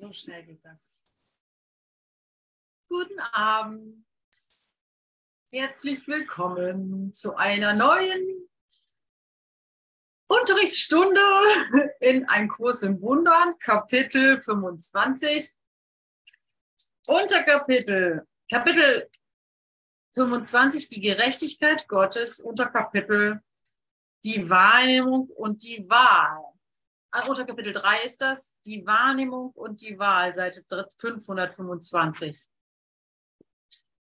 So schnell geht das. Guten Abend. Herzlich willkommen zu einer neuen Unterrichtsstunde in Ein Kurs im Wundern, Kapitel 25. Unterkapitel, Kapitel 25, die Gerechtigkeit Gottes, Unterkapitel, die Wahrnehmung und die Wahl. Unter Kapitel 3 ist das, die Wahrnehmung und die Wahl, Seite 525.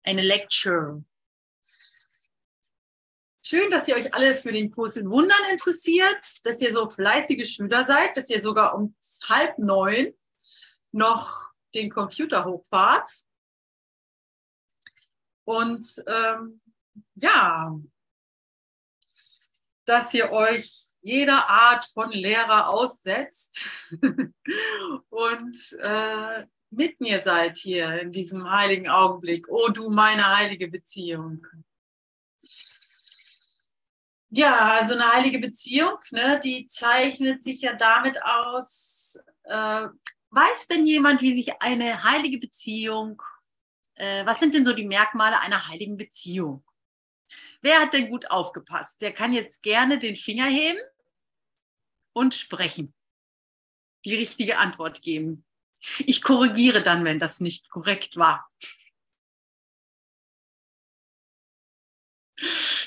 Eine Lecture. Schön, dass ihr euch alle für den Kurs in Wundern interessiert, dass ihr so fleißige Schüler seid, dass ihr sogar um halb neun noch den Computer hochfahrt. Und ähm, ja, dass ihr euch jeder Art von Lehrer aussetzt und äh, mit mir seid hier in diesem heiligen Augenblick. Oh du meine heilige Beziehung. Ja, also eine heilige Beziehung, ne, die zeichnet sich ja damit aus. Äh, weiß denn jemand, wie sich eine heilige Beziehung, äh, was sind denn so die Merkmale einer heiligen Beziehung? Wer hat denn gut aufgepasst? Der kann jetzt gerne den Finger heben und sprechen. Die richtige Antwort geben. Ich korrigiere dann, wenn das nicht korrekt war.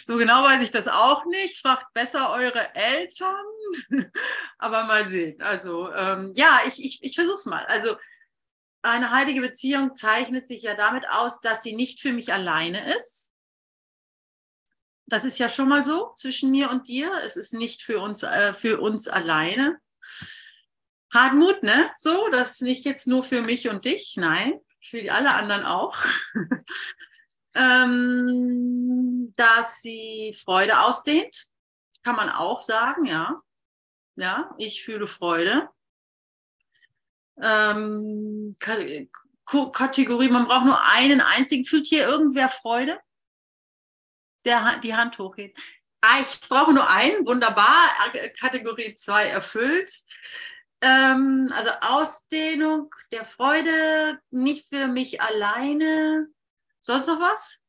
So genau weiß ich das auch nicht. Fragt besser eure Eltern. Aber mal sehen. Also ähm, ja, ich, ich, ich versuche es mal. Also eine heilige Beziehung zeichnet sich ja damit aus, dass sie nicht für mich alleine ist, das ist ja schon mal so zwischen mir und dir. Es ist nicht für uns, äh, für uns alleine. Hartmut, ne? So, das ist nicht jetzt nur für mich und dich, nein, für alle anderen auch. ähm, dass sie Freude ausdehnt, kann man auch sagen, ja. Ja, ich fühle Freude. Ähm, Kategorie, man braucht nur einen einzigen. Fühlt hier irgendwer Freude? Der die Hand hochhebt. Ah, ich brauche nur einen, wunderbar, Kategorie 2 erfüllt. Ähm, also Ausdehnung der Freude, nicht für mich alleine. Sonst noch was?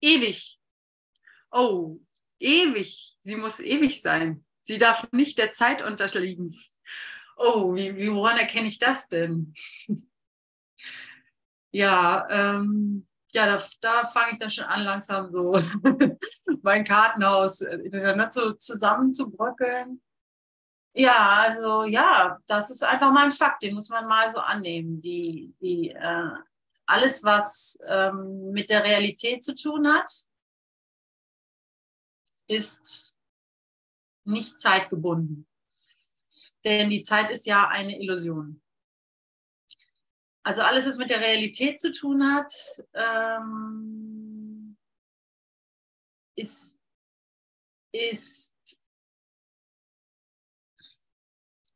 Ewig. Oh, ewig. Sie muss ewig sein. Sie darf nicht der Zeit unterliegen. Oh, wie, wie woran erkenne ich das denn? ja, ähm, ja, da, da fange ich dann schon an, langsam so mein Kartenhaus äh, so zusammenzubröckeln. Ja, also ja, das ist einfach mal ein Fakt, den muss man mal so annehmen. Die, die, äh, alles, was ähm, mit der Realität zu tun hat, ist nicht zeitgebunden. Denn die Zeit ist ja eine Illusion. Also alles, was mit der Realität zu tun hat, ähm, ist, ist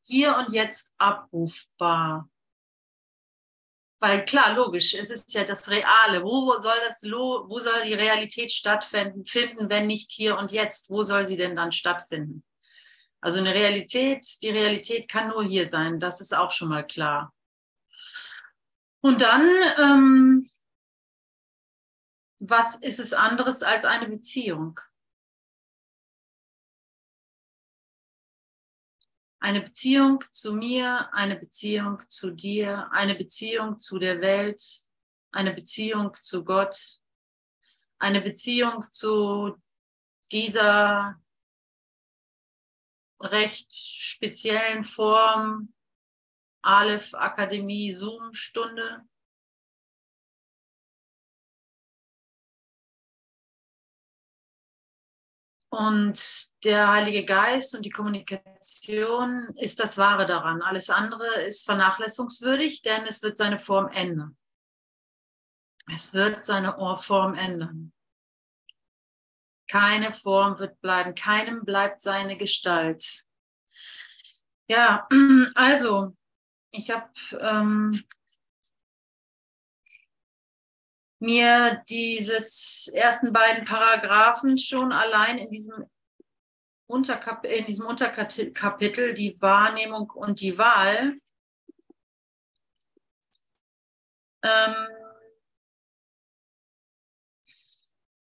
hier und jetzt abrufbar. Weil klar, logisch, es ist ja das Reale. Wo soll das, wo soll die Realität stattfinden, wenn nicht hier und jetzt? Wo soll sie denn dann stattfinden? Also eine Realität, die Realität kann nur hier sein. Das ist auch schon mal klar. Und dann, ähm, was ist es anderes als eine Beziehung? Eine Beziehung zu mir, eine Beziehung zu dir, eine Beziehung zu der Welt, eine Beziehung zu Gott, eine Beziehung zu dieser recht speziellen Form Aleph Akademie Zoom-Stunde. Und der Heilige Geist und die Kommunikation ist das Wahre daran. Alles andere ist vernachlässigungswürdig, denn es wird seine Form ändern. Es wird seine Form ändern. Keine Form wird bleiben, keinem bleibt seine Gestalt. Ja, also ich habe ähm, mir diese ersten beiden Paragraphen schon allein in diesem, Unterkap in diesem Unterkapitel, die Wahrnehmung und die Wahl, ähm,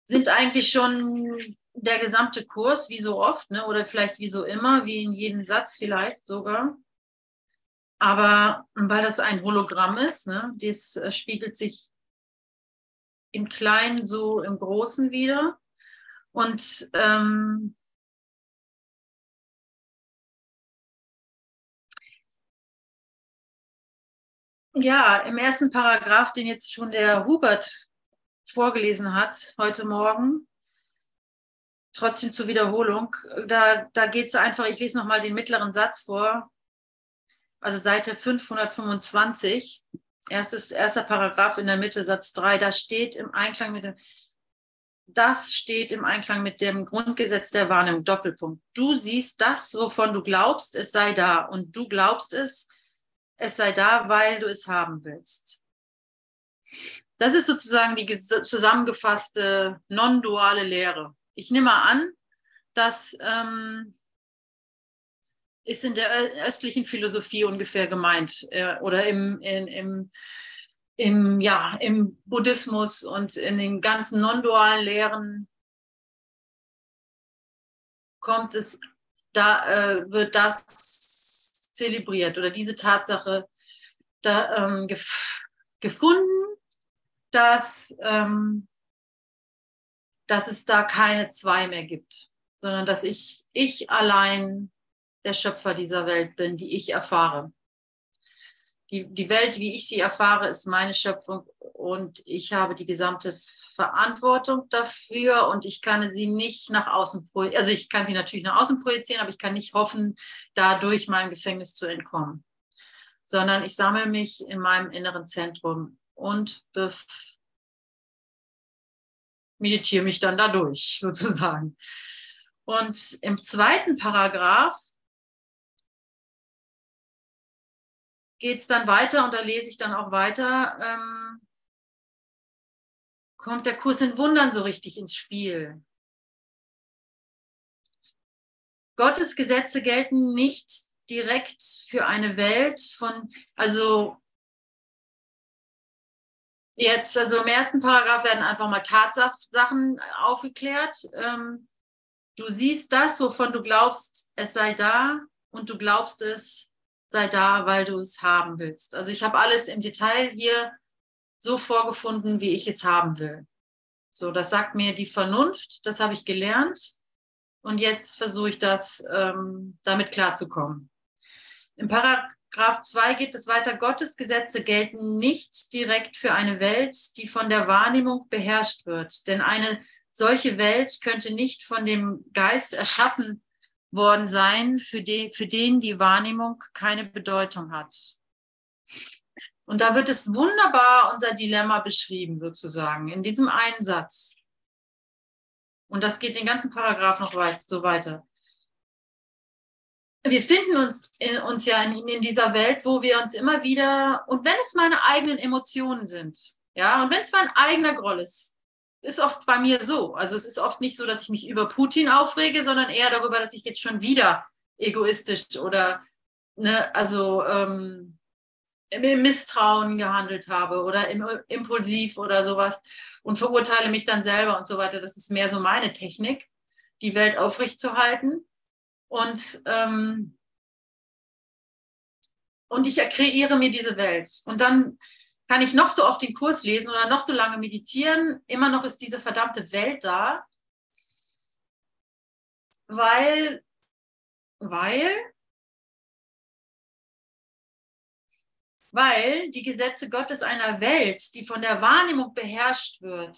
sind eigentlich schon der gesamte Kurs, wie so oft, ne? oder vielleicht wie so immer, wie in jedem Satz vielleicht sogar. Aber weil das ein Hologramm ist, ne? das äh, spiegelt sich im Kleinen so im Großen wieder. Und ähm, ja, im ersten Paragraph, den jetzt schon der Hubert vorgelesen hat heute Morgen, trotzdem zur Wiederholung, da, da geht es einfach, ich lese nochmal den mittleren Satz vor, also Seite 525, erstes, erster Paragraph in der Mitte, Satz 3, da steht im Einklang mit dem, das steht im Einklang mit dem Grundgesetz der Wahrnehmung, Doppelpunkt. Du siehst das, wovon du glaubst, es sei da und du glaubst es, es sei da, weil du es haben willst. Das ist sozusagen die zusammengefasste non-duale Lehre. Ich nehme mal an, dass ähm, ist in der östlichen Philosophie ungefähr gemeint äh, oder im, in, im, im, ja, im Buddhismus und in den ganzen non-dualen Lehren kommt es, da äh, wird das zelebriert oder diese Tatsache da, ähm, gef gefunden dass, ähm, dass es da keine zwei mehr gibt, sondern dass ich, ich allein der Schöpfer dieser Welt bin, die ich erfahre. Die, die Welt, wie ich sie erfahre, ist meine Schöpfung und ich habe die gesamte Verantwortung dafür und ich kann sie nicht nach außen projizieren. Also ich kann sie natürlich nach außen projizieren, aber ich kann nicht hoffen, dadurch meinem Gefängnis zu entkommen, sondern ich sammle mich in meinem inneren Zentrum und meditiere mich dann dadurch sozusagen. Und im zweiten Paragraph geht es dann weiter und da lese ich dann auch weiter, ähm, kommt der Kurs in Wundern so richtig ins Spiel. Gottes Gesetze gelten nicht direkt für eine Welt von, also Jetzt, also im ersten Paragraph werden einfach mal Tatsachen aufgeklärt. Ähm, du siehst das, wovon du glaubst, es sei da und du glaubst es sei da, weil du es haben willst. Also ich habe alles im Detail hier so vorgefunden, wie ich es haben will. So, das sagt mir die Vernunft, das habe ich gelernt und jetzt versuche ich das, ähm, damit klarzukommen. Im Paragraph Graph 2 geht es weiter. Gottes Gesetze gelten nicht direkt für eine Welt, die von der Wahrnehmung beherrscht wird. Denn eine solche Welt könnte nicht von dem Geist erschaffen worden sein, für den, für den die Wahrnehmung keine Bedeutung hat. Und da wird es wunderbar unser Dilemma beschrieben, sozusagen, in diesem einen Satz. Und das geht den ganzen Paragraph noch weit, so weiter wir finden uns, in, uns ja in, in, dieser Welt, wo wir uns immer wieder, und wenn es meine eigenen Emotionen sind, ja, und wenn es mein eigener Groll ist, ist oft bei mir so. Also es ist oft nicht so, dass ich mich über Putin aufrege, sondern eher darüber, dass ich jetzt schon wieder egoistisch oder, ne, also ähm, im Misstrauen gehandelt habe oder im, impulsiv oder sowas und verurteile mich dann selber und so weiter. Das ist mehr so meine Technik, die Welt aufrechtzuerhalten. Und, ähm, und ich kreiere mir diese Welt. Und dann kann ich noch so oft den Kurs lesen oder noch so lange meditieren, immer noch ist diese verdammte Welt da, weil, weil, weil die Gesetze Gottes einer Welt, die von der Wahrnehmung beherrscht wird,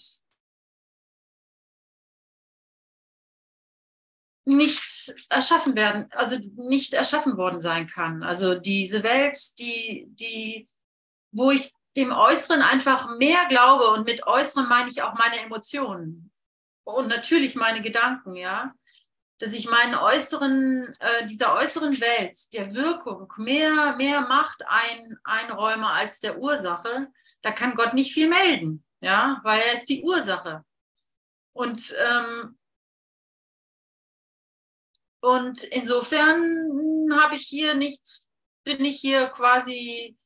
nicht erschaffen werden, also nicht erschaffen worden sein kann. Also diese Welt, die, die, wo ich dem Äußeren einfach mehr glaube und mit Äußeren meine ich auch meine Emotionen und natürlich meine Gedanken, ja, dass ich meinen äußeren, äh, dieser äußeren Welt, der Wirkung mehr, mehr Macht ein, einräume als der Ursache, da kann Gott nicht viel melden, ja, weil er ist die Ursache. Und ähm, und insofern habe ich hier nicht, bin ich hier quasi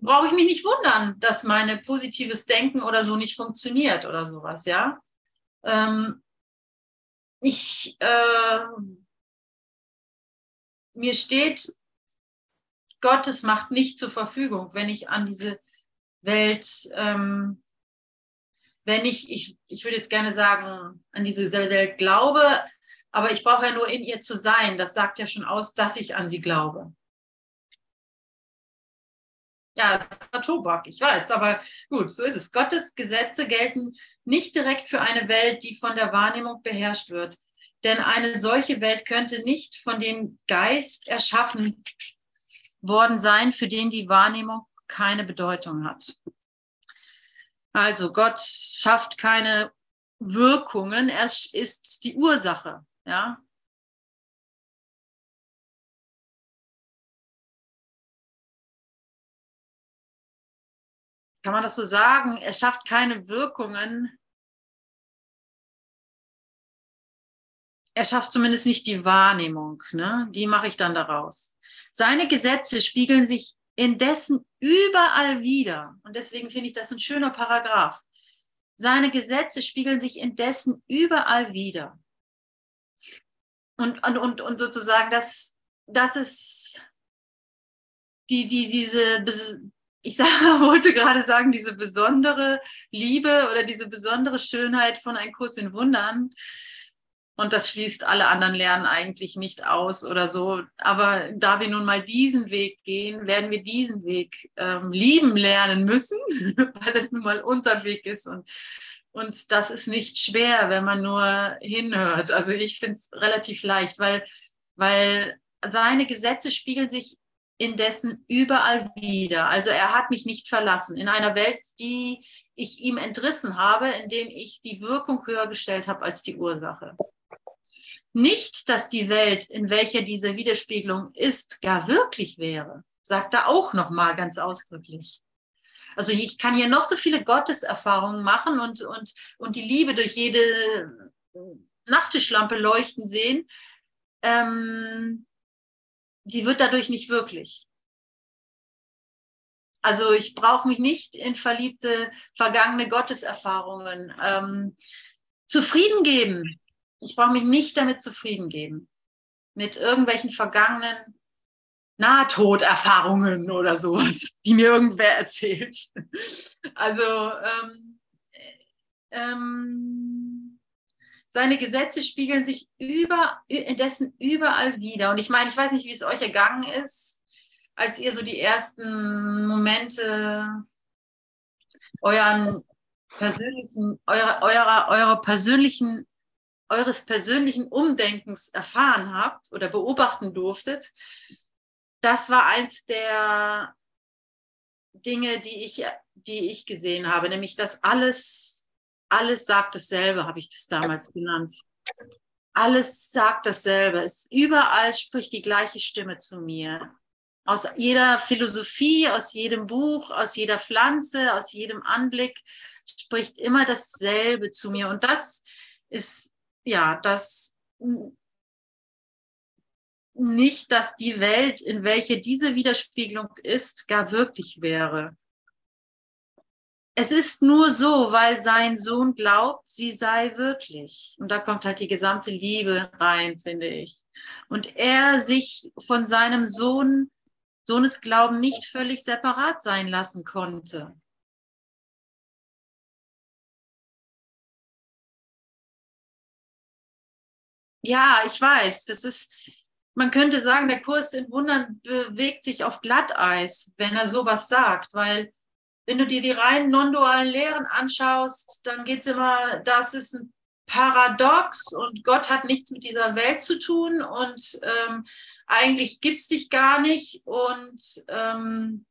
brauche ich mich nicht wundern, dass meine positives Denken oder so nicht funktioniert oder sowas, ja. Ähm, ich, äh, mir steht Gottes Macht nicht zur Verfügung, wenn ich an diese Welt, ähm, wenn ich, ich, ich würde jetzt gerne sagen, an diese Welt glaube, aber ich brauche ja nur in ihr zu sein. Das sagt ja schon aus, dass ich an sie glaube. Ja, das war Tobak, ich weiß, aber gut, so ist es. Gottes Gesetze gelten nicht direkt für eine Welt, die von der Wahrnehmung beherrscht wird. Denn eine solche Welt könnte nicht von dem Geist erschaffen worden sein, für den die Wahrnehmung keine Bedeutung hat. Also Gott schafft keine Wirkungen, er ist die Ursache. Ja? Kann man das so sagen? Er schafft keine Wirkungen. Er schafft zumindest nicht die Wahrnehmung. Ne? Die mache ich dann daraus. Seine Gesetze spiegeln sich indessen überall wieder. Und deswegen finde ich das ein schöner Paragraph. Seine Gesetze spiegeln sich indessen überall wieder. Und, und, und, und sozusagen, das, das ist die, die, diese, ich sag, wollte gerade sagen, diese besondere Liebe oder diese besondere Schönheit von Ein Kurs in Wundern, und das schließt alle anderen Lernen eigentlich nicht aus oder so. Aber da wir nun mal diesen Weg gehen, werden wir diesen Weg ähm, lieben lernen müssen, weil es nun mal unser Weg ist. Und, und das ist nicht schwer, wenn man nur hinhört. Also ich finde es relativ leicht, weil, weil seine Gesetze spiegeln sich indessen überall wieder. Also er hat mich nicht verlassen in einer Welt, die ich ihm entrissen habe, indem ich die Wirkung höher gestellt habe als die Ursache. Nicht, dass die Welt, in welcher diese Widerspiegelung ist, gar wirklich wäre, sagt er auch nochmal ganz ausdrücklich. Also ich kann hier noch so viele Gotteserfahrungen machen und, und, und die Liebe durch jede Nachttischlampe leuchten sehen. Ähm, die wird dadurch nicht wirklich. Also ich brauche mich nicht in verliebte, vergangene Gotteserfahrungen ähm, zufrieden geben ich brauche mich nicht damit zufrieden geben, mit irgendwelchen vergangenen Nahtoderfahrungen oder sowas, die mir irgendwer erzählt. Also ähm, ähm, seine Gesetze spiegeln sich über, indessen überall wieder. Und ich meine, ich weiß nicht, wie es euch ergangen ist, als ihr so die ersten Momente euren persönlichen, eurer, eurer, eurer persönlichen eures persönlichen Umdenkens erfahren habt oder beobachten durftet, das war eins der Dinge, die ich, die ich gesehen habe, nämlich dass alles, alles sagt dasselbe, habe ich das damals genannt. Alles sagt dasselbe. Es, überall spricht die gleiche Stimme zu mir. Aus jeder Philosophie, aus jedem Buch, aus jeder Pflanze, aus jedem Anblick spricht immer dasselbe zu mir. Und das ist ja, dass nicht, dass die Welt, in welche diese Widerspiegelung ist, gar wirklich wäre. Es ist nur so, weil sein Sohn glaubt, sie sei wirklich. Und da kommt halt die gesamte Liebe rein, finde ich. Und er sich von seinem Sohn, Sohnesglauben nicht völlig separat sein lassen konnte. Ja, ich weiß. Das ist, man könnte sagen, der Kurs in Wundern bewegt sich auf Glatteis, wenn er sowas sagt, weil wenn du dir die reinen non-dualen Lehren anschaust, dann geht es immer, das ist ein Paradox und Gott hat nichts mit dieser Welt zu tun und ähm, eigentlich gibt es dich gar nicht und ähm,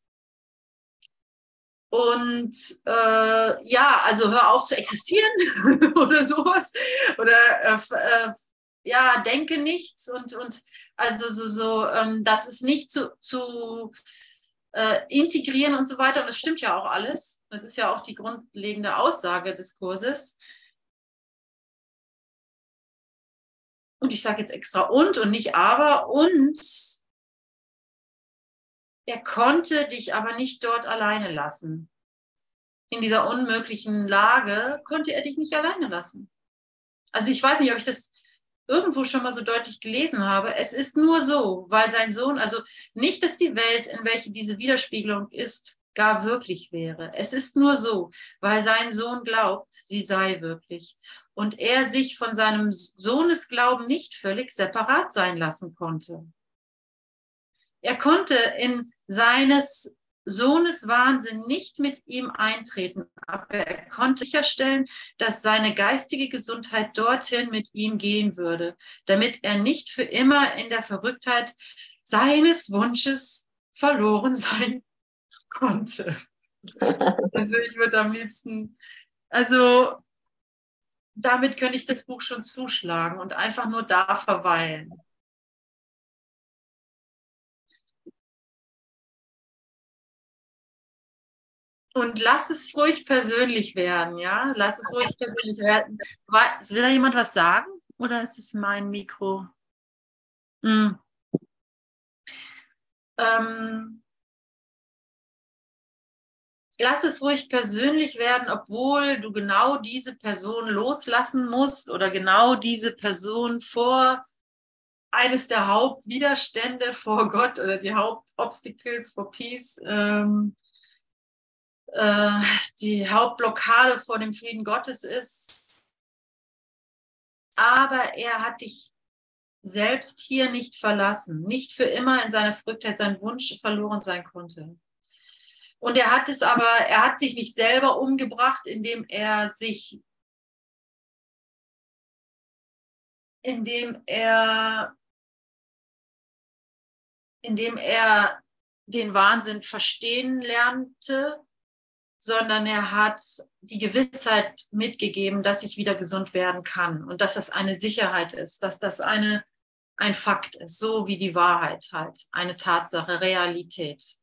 und äh, ja, also hör auf zu existieren oder sowas oder äh, äh ja, denke nichts und, und also so, so ähm, das ist nicht zu, zu äh, integrieren und so weiter. Und das stimmt ja auch alles. Das ist ja auch die grundlegende Aussage des Kurses. Und ich sage jetzt extra und und nicht aber. Und Er konnte dich aber nicht dort alleine lassen. In dieser unmöglichen Lage konnte er dich nicht alleine lassen. Also ich weiß nicht, ob ich das irgendwo schon mal so deutlich gelesen habe. Es ist nur so, weil sein Sohn, also nicht, dass die Welt, in welche diese Widerspiegelung ist, gar wirklich wäre. Es ist nur so, weil sein Sohn glaubt, sie sei wirklich. Und er sich von seinem Sohnesglauben nicht völlig separat sein lassen konnte. Er konnte in seines Sohnes Wahnsinn nicht mit ihm eintreten, aber er konnte sicherstellen, dass seine geistige Gesundheit dorthin mit ihm gehen würde, damit er nicht für immer in der Verrücktheit seines Wunsches verloren sein konnte. Also ich würde am liebsten, also damit könnte ich das Buch schon zuschlagen und einfach nur da verweilen. Und lass es ruhig persönlich werden, ja? Lass es ruhig persönlich werden. Will da jemand was sagen? Oder ist es mein Mikro? Hm. Ähm, lass es ruhig persönlich werden, obwohl du genau diese Person loslassen musst oder genau diese Person vor eines der Hauptwiderstände vor Gott oder die Hauptobstacles for Peace ähm, äh, die Hauptblockade vor dem Frieden Gottes ist. Aber er hat dich selbst hier nicht verlassen, nicht für immer in seiner Verrücktheit sein Wunsch verloren sein konnte. Und er hat es aber, er hat sich nicht selber umgebracht, indem er sich, indem er, indem er den Wahnsinn verstehen lernte, sondern er hat die Gewissheit mitgegeben, dass ich wieder gesund werden kann und dass das eine Sicherheit ist, dass das eine, ein Fakt ist, so wie die Wahrheit halt, eine Tatsache, Realität.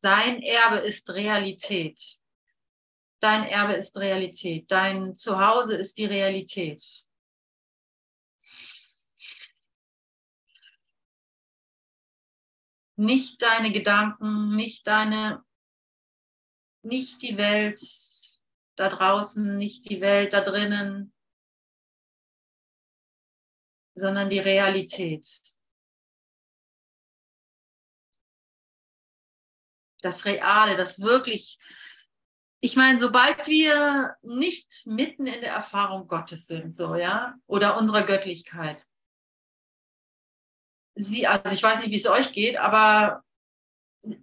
Dein Erbe ist Realität. Dein Erbe ist Realität. Dein Zuhause ist die Realität. Nicht deine Gedanken, nicht deine, nicht die Welt da draußen, nicht die Welt da drinnen, sondern die Realität. Das Reale, das wirklich, ich meine, sobald wir nicht mitten in der Erfahrung Gottes sind, so, ja, oder unserer Göttlichkeit, sie, also ich weiß nicht, wie es euch geht, aber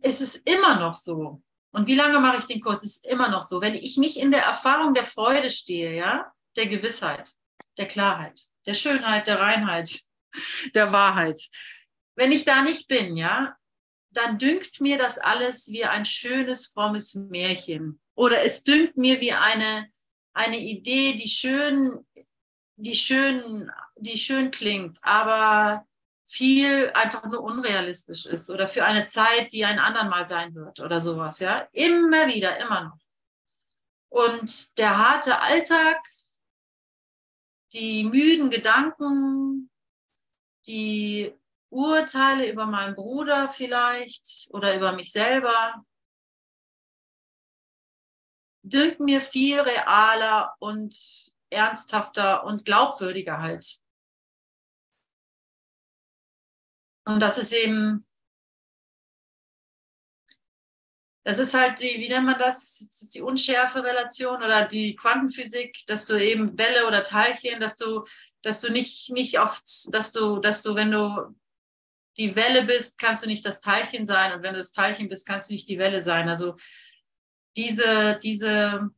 es ist immer noch so. Und wie lange mache ich den Kurs? Es ist immer noch so. Wenn ich nicht in der Erfahrung der Freude stehe, ja, der Gewissheit, der Klarheit, der Schönheit, der Reinheit, der Wahrheit, wenn ich da nicht bin, ja, dann dünkt mir das alles wie ein schönes, frommes Märchen. Oder es dünkt mir wie eine, eine Idee, die schön, die, schön, die schön klingt, aber viel einfach nur unrealistisch ist oder für eine Zeit, die ein andermal sein wird oder sowas, ja. Immer wieder, immer noch. Und der harte Alltag, die müden Gedanken, die Urteile über meinen Bruder vielleicht oder über mich selber, dünken mir viel realer und ernsthafter und glaubwürdiger halt. Und das ist eben, das ist halt die, wie nennt man das? das ist die unschärfe Relation oder die Quantenphysik, dass du eben Welle oder Teilchen, dass du, dass du nicht, nicht oft, dass du, dass du, wenn du die Welle bist, kannst du nicht das Teilchen sein. Und wenn du das Teilchen bist, kannst du nicht die Welle sein. Also diese, diese,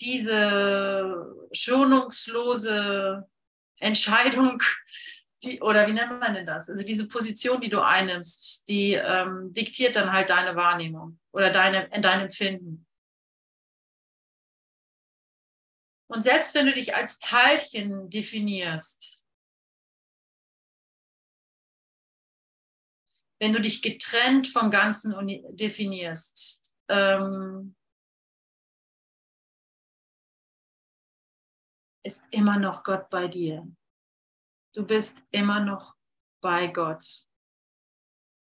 diese schonungslose Entscheidung, die, oder wie nennt man denn das? Also diese Position, die du einnimmst, die ähm, diktiert dann halt deine Wahrnehmung oder deine, dein Empfinden. Und selbst wenn du dich als Teilchen definierst, wenn du dich getrennt vom Ganzen definierst, ähm, ist immer noch Gott bei dir. Du bist immer noch bei Gott.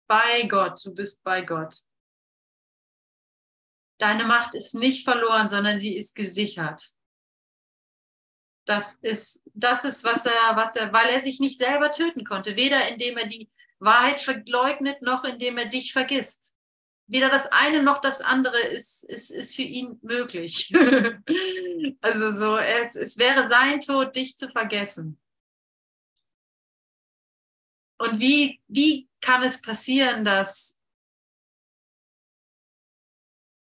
Bei Gott, du bist bei Gott. Deine Macht ist nicht verloren, sondern sie ist gesichert. Das ist, das ist, was er, was er, weil er sich nicht selber töten konnte, weder indem er die Wahrheit verleugnet, noch indem er dich vergisst. Weder das eine noch das andere ist, ist, ist für ihn möglich. also so, es, es wäre sein Tod, dich zu vergessen. Und wie, wie kann es passieren, dass,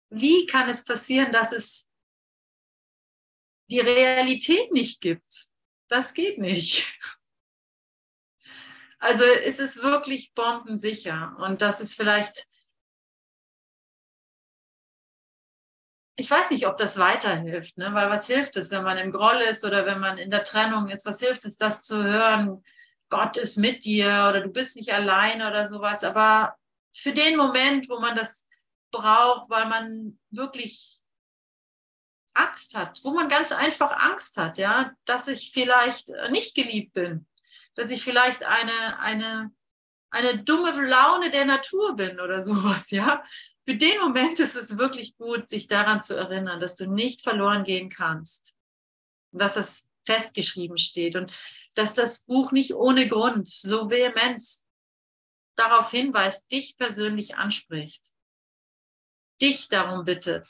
wie kann es passieren, dass es die Realität nicht gibt? Das geht nicht. Also ist es wirklich bombensicher und das ist vielleicht, ich weiß nicht, ob das weiterhilft, ne? weil was hilft es, wenn man im Groll ist oder wenn man in der Trennung ist, was hilft es, das zu hören, Gott ist mit dir oder du bist nicht alleine oder sowas, aber für den Moment, wo man das braucht, weil man wirklich Angst hat, wo man ganz einfach Angst hat, ja, dass ich vielleicht nicht geliebt bin, dass ich vielleicht eine, eine, eine dumme Laune der Natur bin oder sowas, ja. Für den Moment ist es wirklich gut, sich daran zu erinnern, dass du nicht verloren gehen kannst. Dass es festgeschrieben steht und dass das Buch nicht ohne Grund so vehement darauf hinweist, dich persönlich anspricht, dich darum bittet,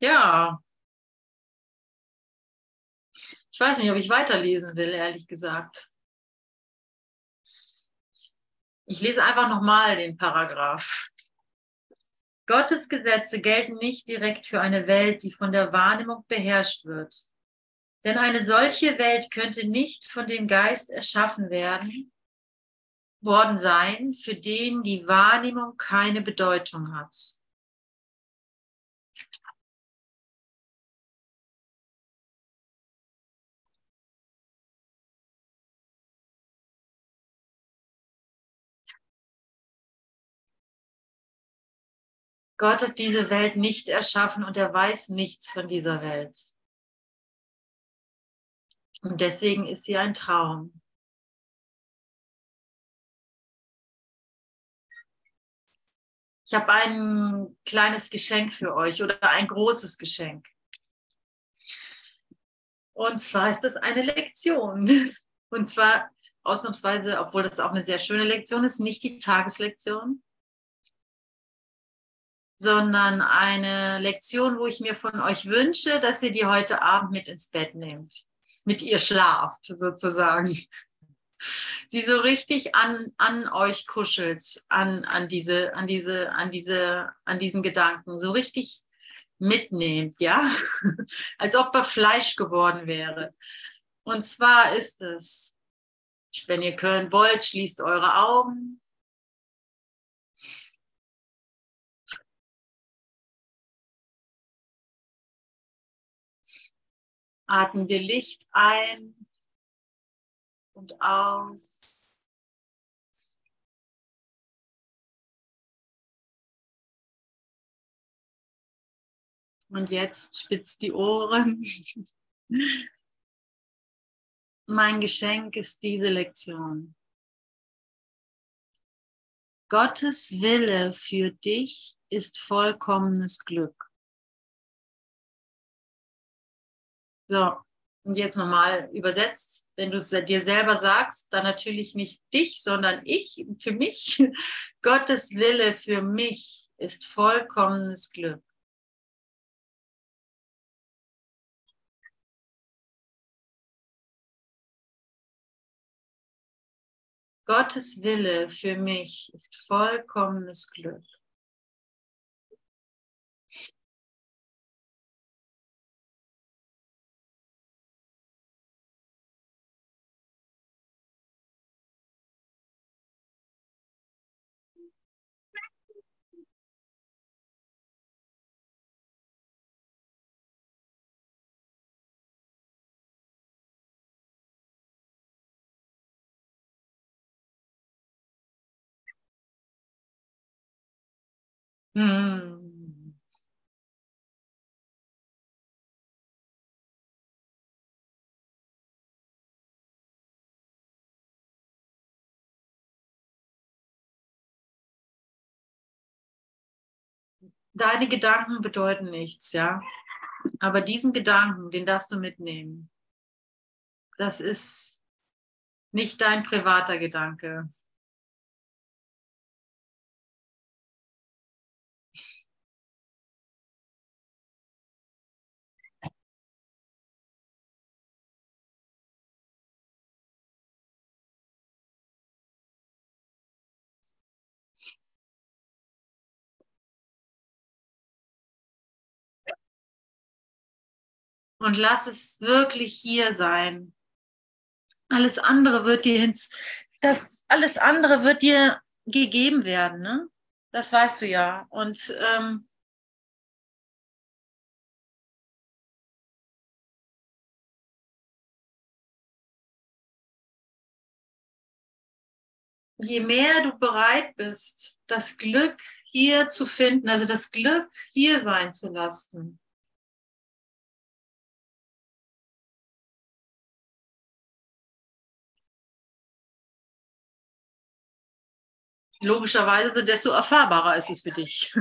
Ja. Ich weiß nicht, ob ich weiterlesen will, ehrlich gesagt. Ich lese einfach nochmal den Paragraph. Gottes Gesetze gelten nicht direkt für eine Welt, die von der Wahrnehmung beherrscht wird. Denn eine solche Welt könnte nicht von dem Geist erschaffen werden, worden sein, für den die Wahrnehmung keine Bedeutung hat. Gott hat diese Welt nicht erschaffen und er weiß nichts von dieser Welt. Und deswegen ist sie ein Traum. Ich habe ein kleines Geschenk für euch oder ein großes Geschenk. Und zwar ist das eine Lektion. Und zwar ausnahmsweise, obwohl das auch eine sehr schöne Lektion ist, nicht die Tageslektion, sondern eine Lektion, wo ich mir von euch wünsche, dass ihr die heute Abend mit ins Bett nehmt, mit ihr schlaft sozusagen. Sie so richtig an, an euch kuschelt, an, an, diese, an, diese, an, diese, an diesen Gedanken, so richtig mitnehmt, ja, als ob er Fleisch geworden wäre. Und zwar ist es, wenn ihr können wollt, schließt eure Augen Atmen wir Licht ein und aus. Und jetzt spitzt die Ohren. Mein Geschenk ist diese Lektion. Gottes Wille für dich ist vollkommenes Glück. So, und jetzt nochmal übersetzt, wenn du es dir selber sagst, dann natürlich nicht dich, sondern ich, für mich. Gottes Wille für mich ist vollkommenes Glück. Gottes Wille für mich ist vollkommenes Glück. Hm. Deine Gedanken bedeuten nichts, ja. Aber diesen Gedanken, den darfst du mitnehmen. Das ist nicht dein privater Gedanke. Und lass es wirklich hier sein. Alles andere wird dir hinz, das alles andere wird dir gegeben werden, ne? Das weißt du ja. Und ähm, je mehr du bereit bist, das Glück hier zu finden, also das Glück hier sein zu lassen, logischerweise, desto erfahrbarer ist es für dich.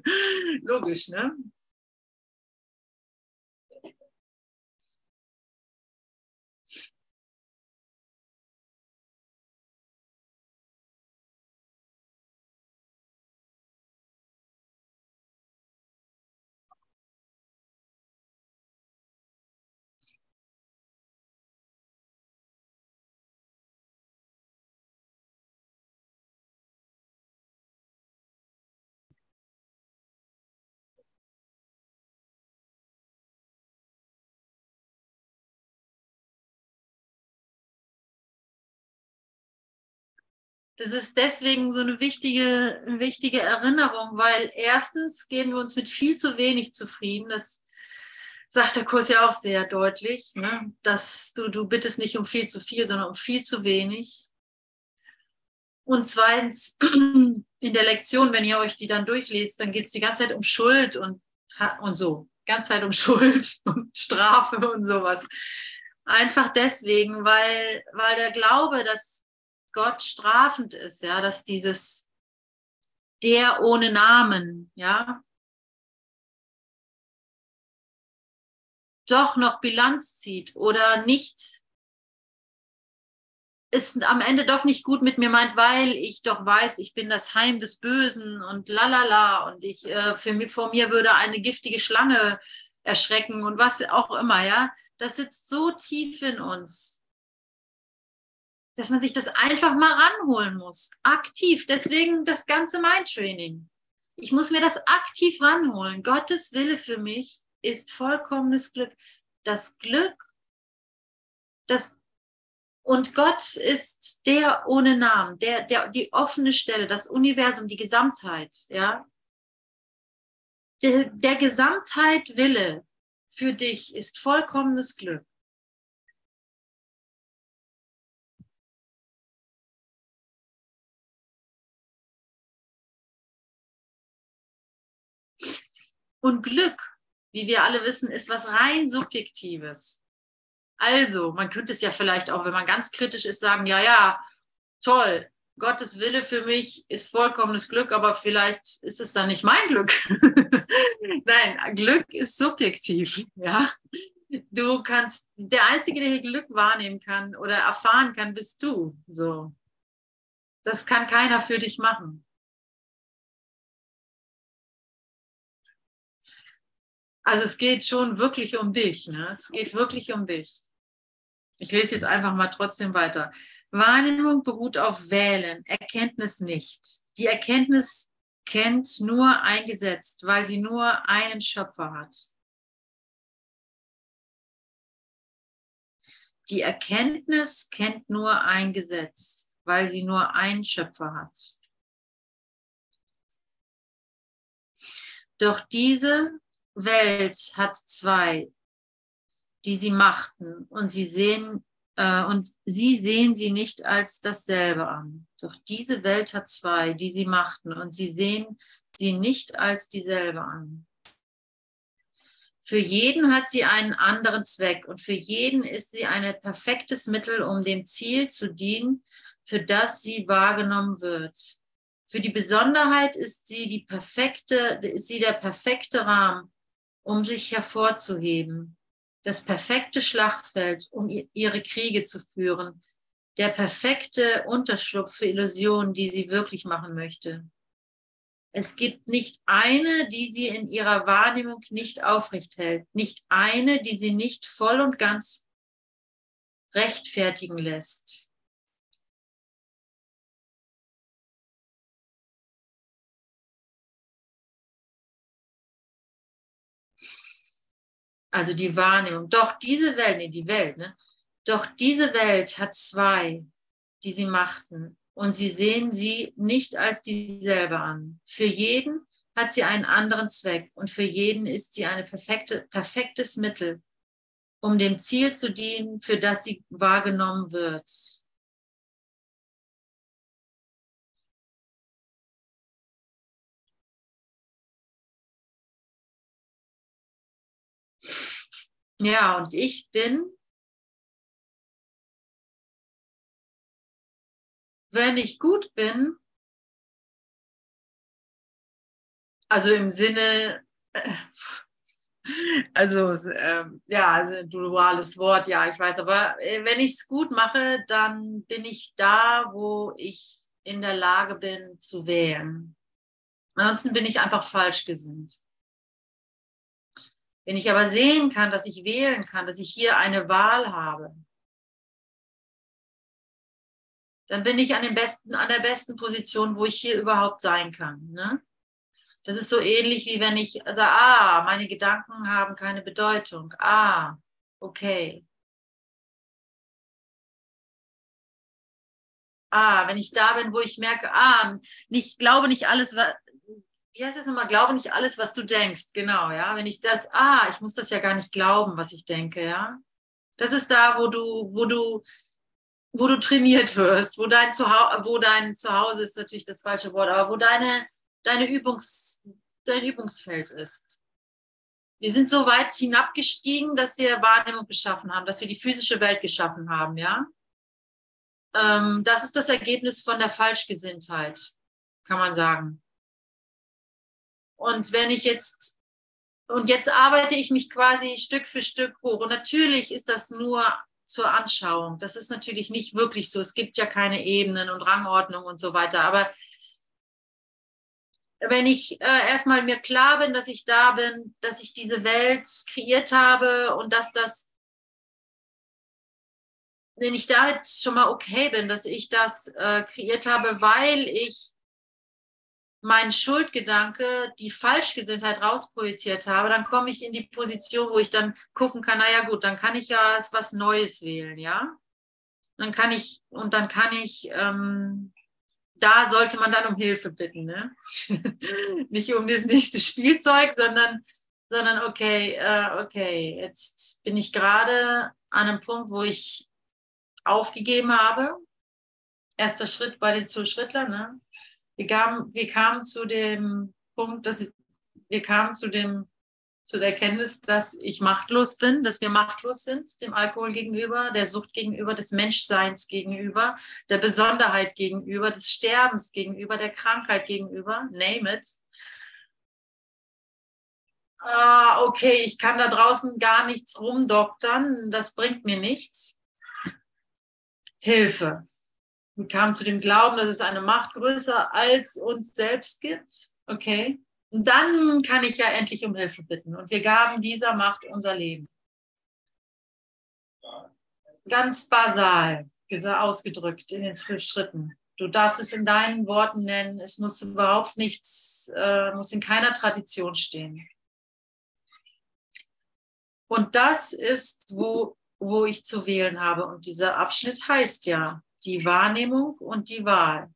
Logisch, ne? Das ist deswegen so eine wichtige, wichtige Erinnerung, weil erstens geben wir uns mit viel zu wenig zufrieden. Das sagt der Kurs ja auch sehr deutlich, ne? dass du, du bittest nicht um viel zu viel, sondern um viel zu wenig. Und zweitens, in der Lektion, wenn ihr euch die dann durchlest, dann geht es die ganze Zeit um Schuld und, und so. Die Zeit um Schuld und Strafe und sowas. Einfach deswegen, weil, weil der Glaube, dass Gott strafend ist, ja, dass dieses der ohne Namen, ja, doch noch Bilanz zieht oder nicht ist am Ende doch nicht gut mit mir meint, weil ich doch weiß, ich bin das Heim des Bösen und lalala und ich äh, für mich, vor mir würde eine giftige Schlange erschrecken und was auch immer, ja. Das sitzt so tief in uns, dass man sich das einfach mal ranholen muss. Aktiv. Deswegen das ganze Mindtraining. Ich muss mir das aktiv ranholen. Gottes Wille für mich ist vollkommenes Glück. Das Glück, das und Gott ist der ohne Namen, der, der, die offene Stelle, das Universum, die Gesamtheit, ja. Der, der Gesamtheit Wille für dich ist vollkommenes Glück. Und Glück, wie wir alle wissen, ist was rein Subjektives. Also, man könnte es ja vielleicht auch, wenn man ganz kritisch ist, sagen, ja, ja, toll, Gottes Wille für mich ist vollkommenes Glück, aber vielleicht ist es dann nicht mein Glück. Nein, Glück ist subjektiv, ja. Du kannst, der Einzige, der hier Glück wahrnehmen kann oder erfahren kann, bist du. So. Das kann keiner für dich machen. Also es geht schon wirklich um dich. Ne? Es geht wirklich um dich. Ich lese jetzt einfach mal trotzdem weiter. Wahrnehmung beruht auf Wählen, Erkenntnis nicht. Die Erkenntnis kennt nur ein Gesetz, weil sie nur einen Schöpfer hat. Die Erkenntnis kennt nur ein Gesetz, weil sie nur einen Schöpfer hat. Doch diese Welt hat zwei, die sie machten, und sie sehen äh, und sie sehen sie nicht als dasselbe an. Doch diese Welt hat zwei, die sie machten, und sie sehen sie nicht als dieselbe an. Für jeden hat sie einen anderen Zweck und für jeden ist sie ein perfektes Mittel, um dem Ziel zu dienen, für das sie wahrgenommen wird. Für die Besonderheit ist sie, die perfekte, ist sie der perfekte Rahmen, um sich hervorzuheben, das perfekte Schlachtfeld, um ihre Kriege zu führen, der perfekte Unterschlupf für Illusionen, die sie wirklich machen möchte. Es gibt nicht eine, die sie in ihrer Wahrnehmung nicht aufrecht hält, nicht eine, die sie nicht voll und ganz rechtfertigen lässt. Also die Wahrnehmung. Doch diese Welt, nee, die Welt, ne? Doch diese Welt hat zwei, die sie machten und sie sehen sie nicht als dieselbe an. Für jeden hat sie einen anderen Zweck und für jeden ist sie ein perfekte, perfektes Mittel, um dem Ziel zu dienen, für das sie wahrgenommen wird. Ja, und ich bin wenn ich gut bin, also im Sinne, also äh, ja, also ein duales Wort, ja, ich weiß, aber äh, wenn ich es gut mache, dann bin ich da, wo ich in der Lage bin zu wählen. Ansonsten bin ich einfach falsch gesinnt. Wenn ich aber sehen kann, dass ich wählen kann, dass ich hier eine Wahl habe, dann bin ich an, besten, an der besten Position, wo ich hier überhaupt sein kann. Ne? Das ist so ähnlich wie wenn ich sage, also, ah, meine Gedanken haben keine Bedeutung. Ah, okay. Ah, wenn ich da bin, wo ich merke, ah, nicht, glaube nicht alles, wie heißt das nochmal, glaube nicht alles, was du denkst, genau, ja, wenn ich das, ah, ich muss das ja gar nicht glauben, was ich denke, ja, das ist da, wo du, wo du wo du trainiert wirst, wo dein, Zuhause, wo dein Zuhause ist natürlich das falsche Wort, aber wo deine, deine Übungs, dein Übungsfeld ist. Wir sind so weit hinabgestiegen, dass wir Wahrnehmung geschaffen haben, dass wir die physische Welt geschaffen haben, ja. Ähm, das ist das Ergebnis von der Falschgesinntheit, kann man sagen. Und wenn ich jetzt, und jetzt arbeite ich mich quasi Stück für Stück hoch. Und natürlich ist das nur zur Anschauung. Das ist natürlich nicht wirklich so. Es gibt ja keine Ebenen und Rangordnung und so weiter. Aber wenn ich äh, erstmal mir klar bin, dass ich da bin, dass ich diese Welt kreiert habe und dass das, wenn ich damit schon mal okay bin, dass ich das äh, kreiert habe, weil ich mein Schuldgedanke, die Falschgesinntheit rausprojiziert habe, dann komme ich in die Position, wo ich dann gucken kann, naja gut, dann kann ich ja was Neues wählen, ja. Dann kann ich, und dann kann ich, ähm, da sollte man dann um Hilfe bitten, ne? Nicht um das nächste Spielzeug, sondern, sondern okay, äh, okay, jetzt bin ich gerade an einem Punkt, wo ich aufgegeben habe. Erster Schritt bei den Zuschrittlern, ne? Wir kamen, wir kamen zu dem Punkt, dass wir kamen zu dem zu der Erkenntnis, dass ich machtlos bin, dass wir machtlos sind dem Alkohol gegenüber, der Sucht gegenüber, des Menschseins gegenüber, der Besonderheit gegenüber, des Sterbens gegenüber, der Krankheit gegenüber, name it. Ah, okay, ich kann da draußen gar nichts rumdoktern, das bringt mir nichts. Hilfe. Wir kamen zu dem Glauben, dass es eine Macht größer als uns selbst gibt. Okay. Und dann kann ich ja endlich um Hilfe bitten. Und wir gaben dieser Macht unser Leben. Ganz basal ausgedrückt in den zwölf Schritten. Du darfst es in deinen Worten nennen. Es muss überhaupt nichts, äh, muss in keiner Tradition stehen. Und das ist, wo, wo ich zu wählen habe. Und dieser Abschnitt heißt ja, die Wahrnehmung und die Wahl.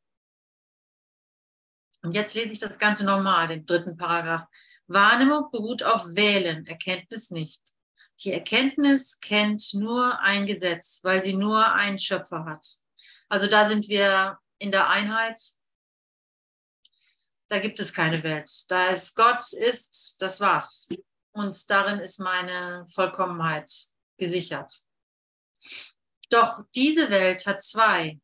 Und jetzt lese ich das Ganze nochmal, den dritten Paragraph. Wahrnehmung beruht auf Wählen, Erkenntnis nicht. Die Erkenntnis kennt nur ein Gesetz, weil sie nur einen Schöpfer hat. Also da sind wir in der Einheit. Da gibt es keine Welt. Da es Gott ist, das war's. Und darin ist meine Vollkommenheit gesichert. Doch diese Welt hat zwei,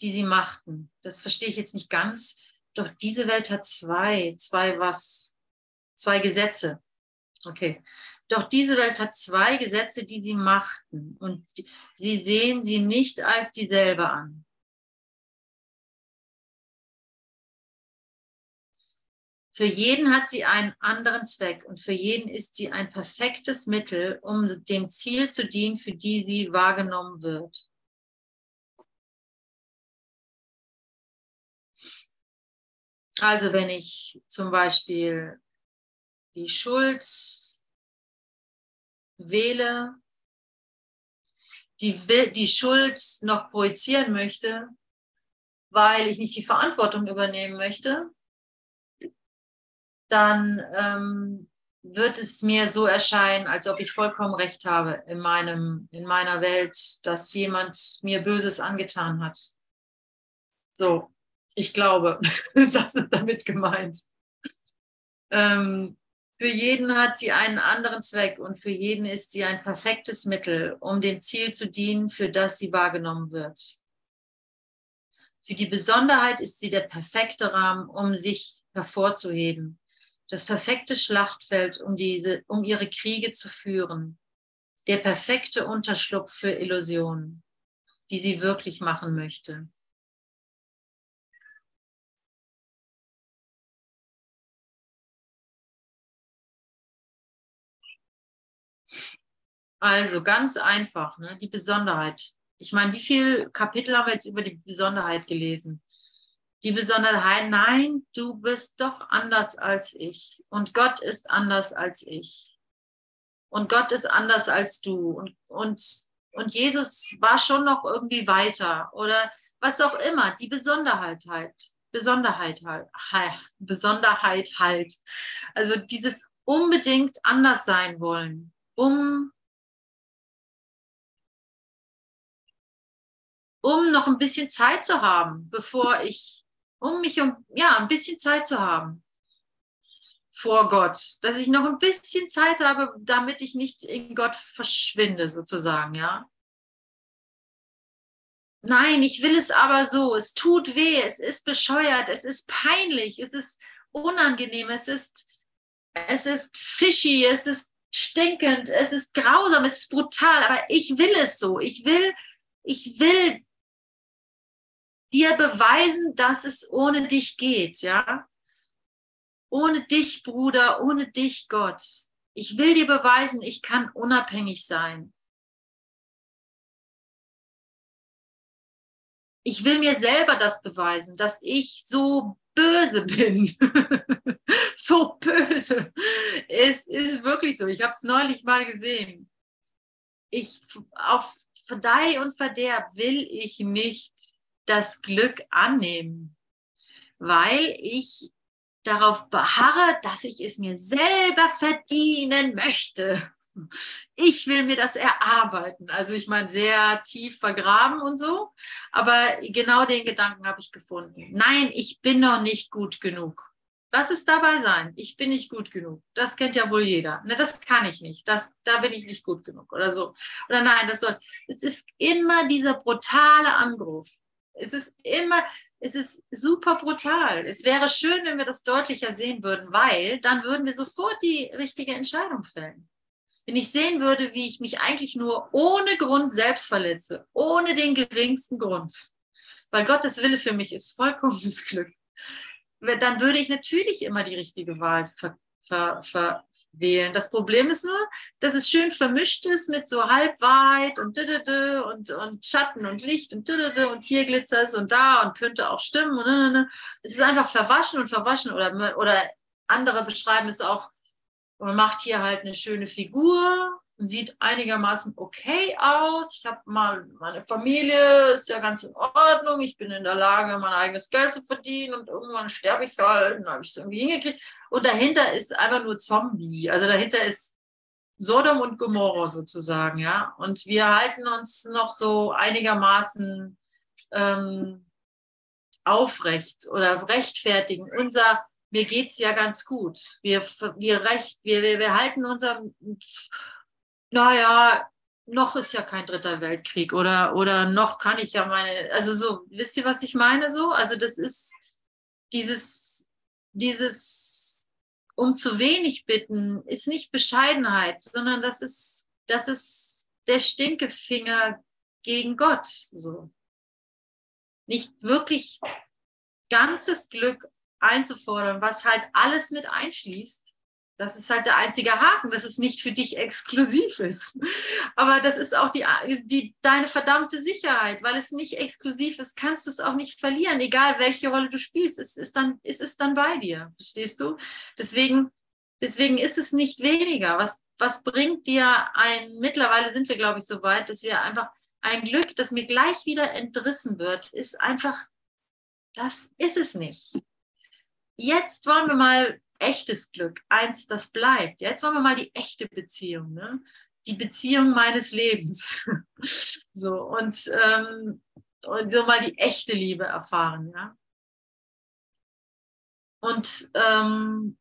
die sie machten. Das verstehe ich jetzt nicht ganz. Doch diese Welt hat zwei, zwei was? Zwei Gesetze. Okay. Doch diese Welt hat zwei Gesetze, die sie machten. Und sie sehen sie nicht als dieselbe an. Für jeden hat sie einen anderen Zweck und für jeden ist sie ein perfektes Mittel, um dem Ziel zu dienen, für die sie wahrgenommen wird. Also wenn ich zum Beispiel die Schuld wähle, die, die Schuld noch projizieren möchte, weil ich nicht die Verantwortung übernehmen möchte, dann ähm, wird es mir so erscheinen, als ob ich vollkommen recht habe in, meinem, in meiner Welt, dass jemand mir Böses angetan hat. So, ich glaube, das ist damit gemeint. Ähm, für jeden hat sie einen anderen Zweck und für jeden ist sie ein perfektes Mittel, um dem Ziel zu dienen, für das sie wahrgenommen wird. Für die Besonderheit ist sie der perfekte Rahmen, um sich hervorzuheben das perfekte Schlachtfeld, um, diese, um ihre Kriege zu führen, der perfekte Unterschlupf für Illusionen, die sie wirklich machen möchte. Also ganz einfach, ne? die Besonderheit. Ich meine, wie viele Kapitel haben wir jetzt über die Besonderheit gelesen? Die Besonderheit, nein, du bist doch anders als ich. Und Gott ist anders als ich. Und Gott ist anders als du. Und, und, und Jesus war schon noch irgendwie weiter oder was auch immer, die Besonderheit halt, Besonderheit halt, Besonderheit halt. Also dieses unbedingt anders sein wollen, um um noch ein bisschen Zeit zu haben, bevor ich um mich um ja ein bisschen Zeit zu haben vor Gott, dass ich noch ein bisschen Zeit habe, damit ich nicht in Gott verschwinde sozusagen, ja. Nein, ich will es aber so. Es tut weh, es ist bescheuert, es ist peinlich, es ist unangenehm, es ist es ist fishy, es ist stinkend, es ist grausam, es ist brutal, aber ich will es so. Ich will ich will dir beweisen, dass es ohne dich geht, ja? Ohne dich, Bruder, ohne dich, Gott. Ich will dir beweisen, ich kann unabhängig sein. Ich will mir selber das beweisen, dass ich so böse bin. so böse. Es ist wirklich so. Ich habe es neulich mal gesehen. Ich auf Verdeih und Verderb will ich nicht das Glück annehmen, weil ich darauf beharre, dass ich es mir selber verdienen möchte. Ich will mir das erarbeiten. Also ich meine, sehr tief vergraben und so. Aber genau den Gedanken habe ich gefunden. Nein, ich bin noch nicht gut genug. Lass es dabei sein. Ich bin nicht gut genug. Das kennt ja wohl jeder. Ne, das kann ich nicht. Das, da bin ich nicht gut genug oder so. Oder nein, das soll. Es ist immer dieser brutale Angriff. Es ist immer, es ist super brutal. Es wäre schön, wenn wir das deutlicher sehen würden, weil dann würden wir sofort die richtige Entscheidung fällen. Wenn ich sehen würde, wie ich mich eigentlich nur ohne Grund selbst verletze, ohne den geringsten Grund, weil Gottes Wille für mich ist vollkommenes Glück, dann würde ich natürlich immer die richtige Wahl ver, ver, ver, wählen. Das Problem ist nur, dass es schön vermischt ist mit so Halbwahrheit und und, und Schatten und Licht und und hier glitzert es und da und könnte auch stimmen. Und es ist einfach verwaschen und verwaschen oder, oder andere beschreiben es auch, man macht hier halt eine schöne Figur sieht einigermaßen okay aus. Ich habe mal, meine Familie ist ja ganz in Ordnung. Ich bin in der Lage, mein eigenes Geld zu verdienen und irgendwann sterbe ich halt. Dann habe ich es irgendwie hingekriegt. Und dahinter ist einfach nur Zombie. Also dahinter ist Sodom und Gomorra sozusagen, ja. Und wir halten uns noch so einigermaßen ähm, aufrecht oder rechtfertigen. Unser, mir geht es ja ganz gut. Wir, wir, recht, wir, wir, wir halten unser, naja, noch ist ja kein dritter Weltkrieg oder, oder noch kann ich ja meine, also so, wisst ihr, was ich meine so? Also das ist dieses, dieses um zu wenig bitten, ist nicht Bescheidenheit, sondern das ist, das ist der Stinkefinger gegen Gott, so. Nicht wirklich ganzes Glück einzufordern, was halt alles mit einschließt, das ist halt der einzige Haken, dass es nicht für dich exklusiv ist. Aber das ist auch die, die, deine verdammte Sicherheit, weil es nicht exklusiv ist, kannst du es auch nicht verlieren, egal welche Rolle du spielst. Es ist dann, es ist dann bei dir, verstehst du? Deswegen, deswegen ist es nicht weniger. Was, was bringt dir ein, mittlerweile sind wir, glaube ich, so weit, dass wir einfach ein Glück, das mir gleich wieder entrissen wird, ist einfach, das ist es nicht. Jetzt wollen wir mal echtes Glück, eins, das bleibt. Jetzt wollen wir mal die echte Beziehung, ne? die Beziehung meines Lebens. so, und, ähm, und so mal die echte Liebe erfahren. Ja? Und ähm,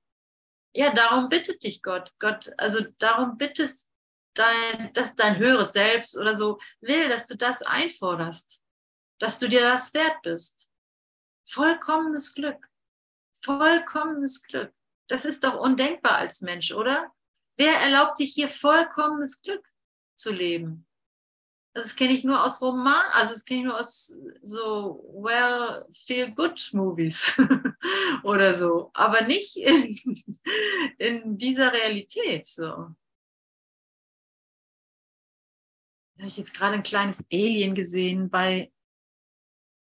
ja, darum bittet dich Gott. Gott, also darum bittest dein, dass dein höheres Selbst oder so will, dass du das einforderst, dass du dir das wert bist. Vollkommenes Glück. Vollkommenes Glück. Das ist doch undenkbar als Mensch, oder? Wer erlaubt sich hier vollkommenes Glück zu leben? Also das kenne ich nur aus Roman, also das kenne ich nur aus so well feel good Movies oder so, aber nicht in, in dieser Realität so. Da habe ich jetzt gerade ein kleines Alien gesehen bei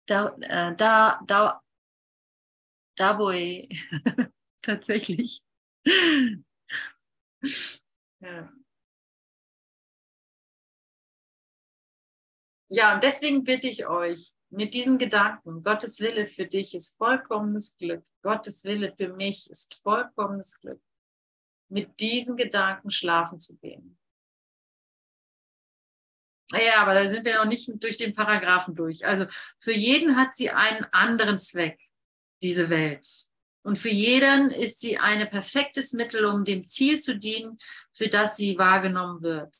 da äh, da da Daboe. tatsächlich. ja. ja, und deswegen bitte ich euch, mit diesen Gedanken, Gottes Wille für dich ist vollkommenes Glück, Gottes Wille für mich ist vollkommenes Glück, mit diesen Gedanken schlafen zu gehen. Ja, aber da sind wir noch nicht durch den Paragraphen durch. Also für jeden hat sie einen anderen Zweck, diese Welt. Und für jeden ist sie ein perfektes Mittel, um dem Ziel zu dienen, für das sie wahrgenommen wird.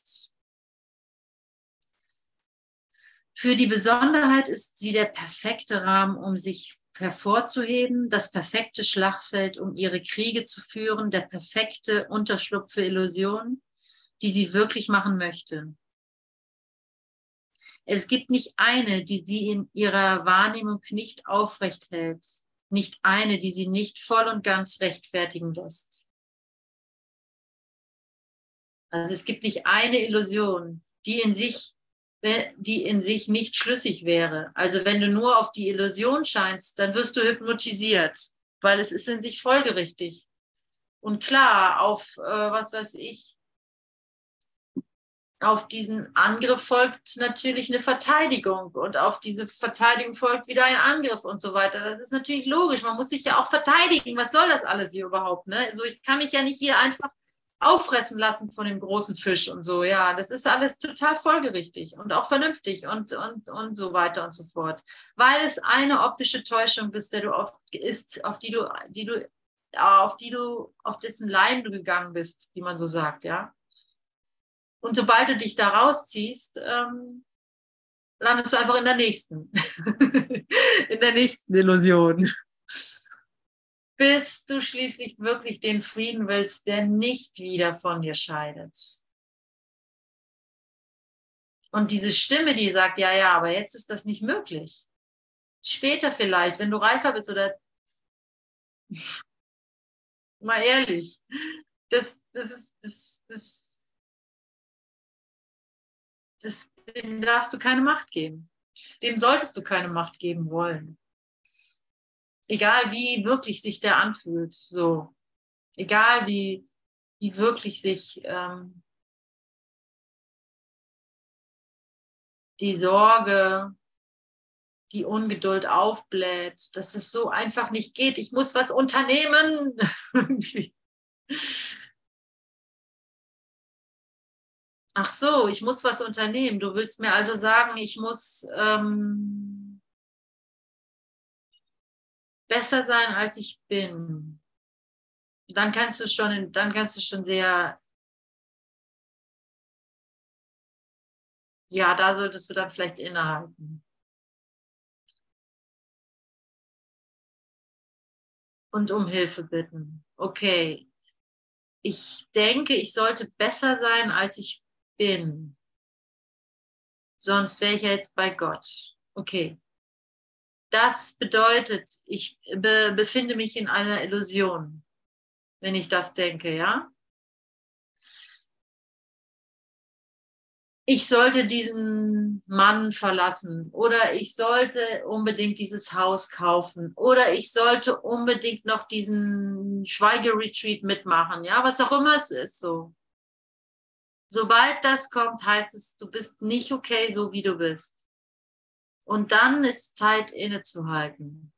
Für die Besonderheit ist sie der perfekte Rahmen, um sich hervorzuheben, das perfekte Schlachtfeld, um ihre Kriege zu führen, der perfekte Unterschlupf für Illusionen, die sie wirklich machen möchte. Es gibt nicht eine, die sie in ihrer Wahrnehmung nicht aufrecht hält nicht eine, die sie nicht voll und ganz rechtfertigen lässt. Also es gibt nicht eine Illusion, die in sich, die in sich nicht schlüssig wäre. Also wenn du nur auf die Illusion scheinst, dann wirst du hypnotisiert, weil es ist in sich folgerichtig. Und klar, auf, äh, was weiß ich, auf diesen Angriff folgt natürlich eine Verteidigung und auf diese Verteidigung folgt wieder ein Angriff und so weiter. Das ist natürlich logisch. Man muss sich ja auch verteidigen. Was soll das alles hier überhaupt? Ne? Also ich kann mich ja nicht hier einfach auffressen lassen von dem großen Fisch und so. Ja, das ist alles total folgerichtig und auch vernünftig und, und, und so weiter und so fort. Weil es eine optische Täuschung bist, der du oft ist, auf die du, die du, auf die du, auf dessen Leim du gegangen bist, wie man so sagt, ja. Und sobald du dich da rausziehst, ähm, landest du einfach in der nächsten, in der nächsten Illusion. Bis du schließlich wirklich den Frieden willst, der nicht wieder von dir scheidet. Und diese Stimme, die sagt, ja, ja, aber jetzt ist das nicht möglich. Später vielleicht, wenn du reifer bist oder mal ehrlich, das, das ist, das, das das, dem darfst du keine Macht geben. Dem solltest du keine Macht geben wollen. Egal wie wirklich sich der anfühlt, so. Egal wie, wie wirklich sich ähm, die Sorge, die Ungeduld aufbläht, dass es so einfach nicht geht. Ich muss was unternehmen. Ach so, ich muss was unternehmen. Du willst mir also sagen, ich muss, ähm, besser sein, als ich bin. Dann kannst du schon, dann kannst du schon sehr, ja, da solltest du dann vielleicht innehalten. Und um Hilfe bitten. Okay, ich denke, ich sollte besser sein, als ich bin. Sonst wäre ich ja jetzt bei Gott. Okay. Das bedeutet, ich be befinde mich in einer Illusion, wenn ich das denke, ja? ich sollte diesen Mann verlassen oder ich sollte unbedingt dieses Haus kaufen oder ich sollte unbedingt noch diesen Schweigeretreat mitmachen, ja, was auch immer es ist, so. Sobald das kommt, heißt es, du bist nicht okay, so wie du bist. Und dann ist Zeit innezuhalten.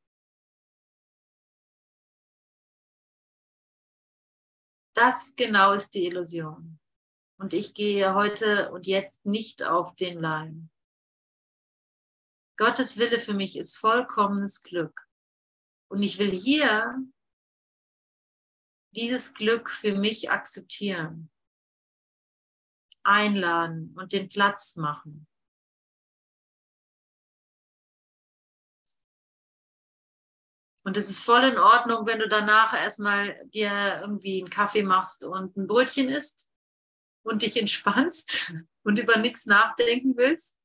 Das genau ist die Illusion. Und ich gehe heute und jetzt nicht auf den Leim. Gottes Wille für mich ist vollkommenes Glück. Und ich will hier dieses Glück für mich akzeptieren, einladen und den Platz machen. Und es ist voll in Ordnung, wenn du danach erstmal dir irgendwie einen Kaffee machst und ein Brötchen isst und dich entspannst und über nichts nachdenken willst,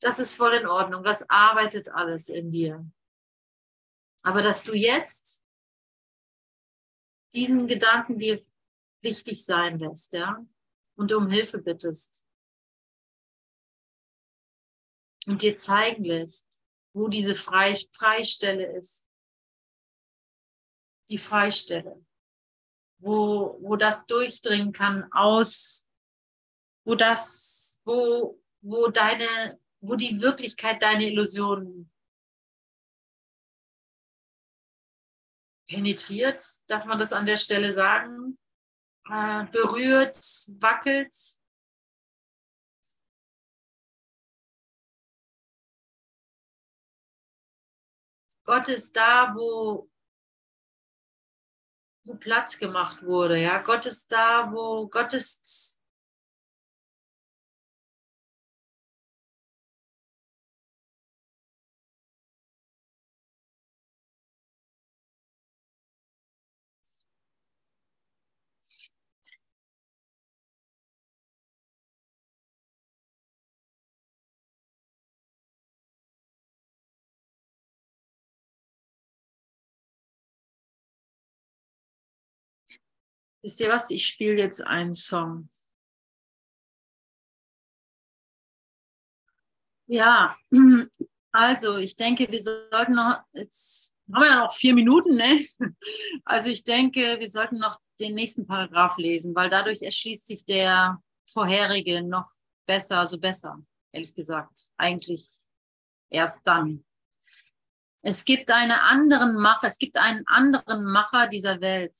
das ist voll in Ordnung. Das arbeitet alles in dir. Aber dass du jetzt diesen Gedanken dir wichtig sein lässt, ja, und um Hilfe bittest und dir zeigen lässt, wo diese Freistelle ist. Die Freistelle. Wo, wo das durchdringen kann aus, wo das, wo, wo deine, wo die Wirklichkeit deine Illusionen penetriert, darf man das an der Stelle sagen, äh, berührt, wackelt. Gott ist da, wo, wo Platz gemacht wurde. Ja, Gott ist da, wo Gott ist. Wisst ihr was? Ich spiele jetzt einen Song. Ja, also ich denke, wir sollten noch, jetzt haben wir ja noch vier Minuten, ne? Also ich denke, wir sollten noch den nächsten Paragraph lesen, weil dadurch erschließt sich der vorherige noch besser, also besser, ehrlich gesagt. Eigentlich erst dann. Es gibt einen anderen Macher, es gibt einen anderen Macher dieser Welt,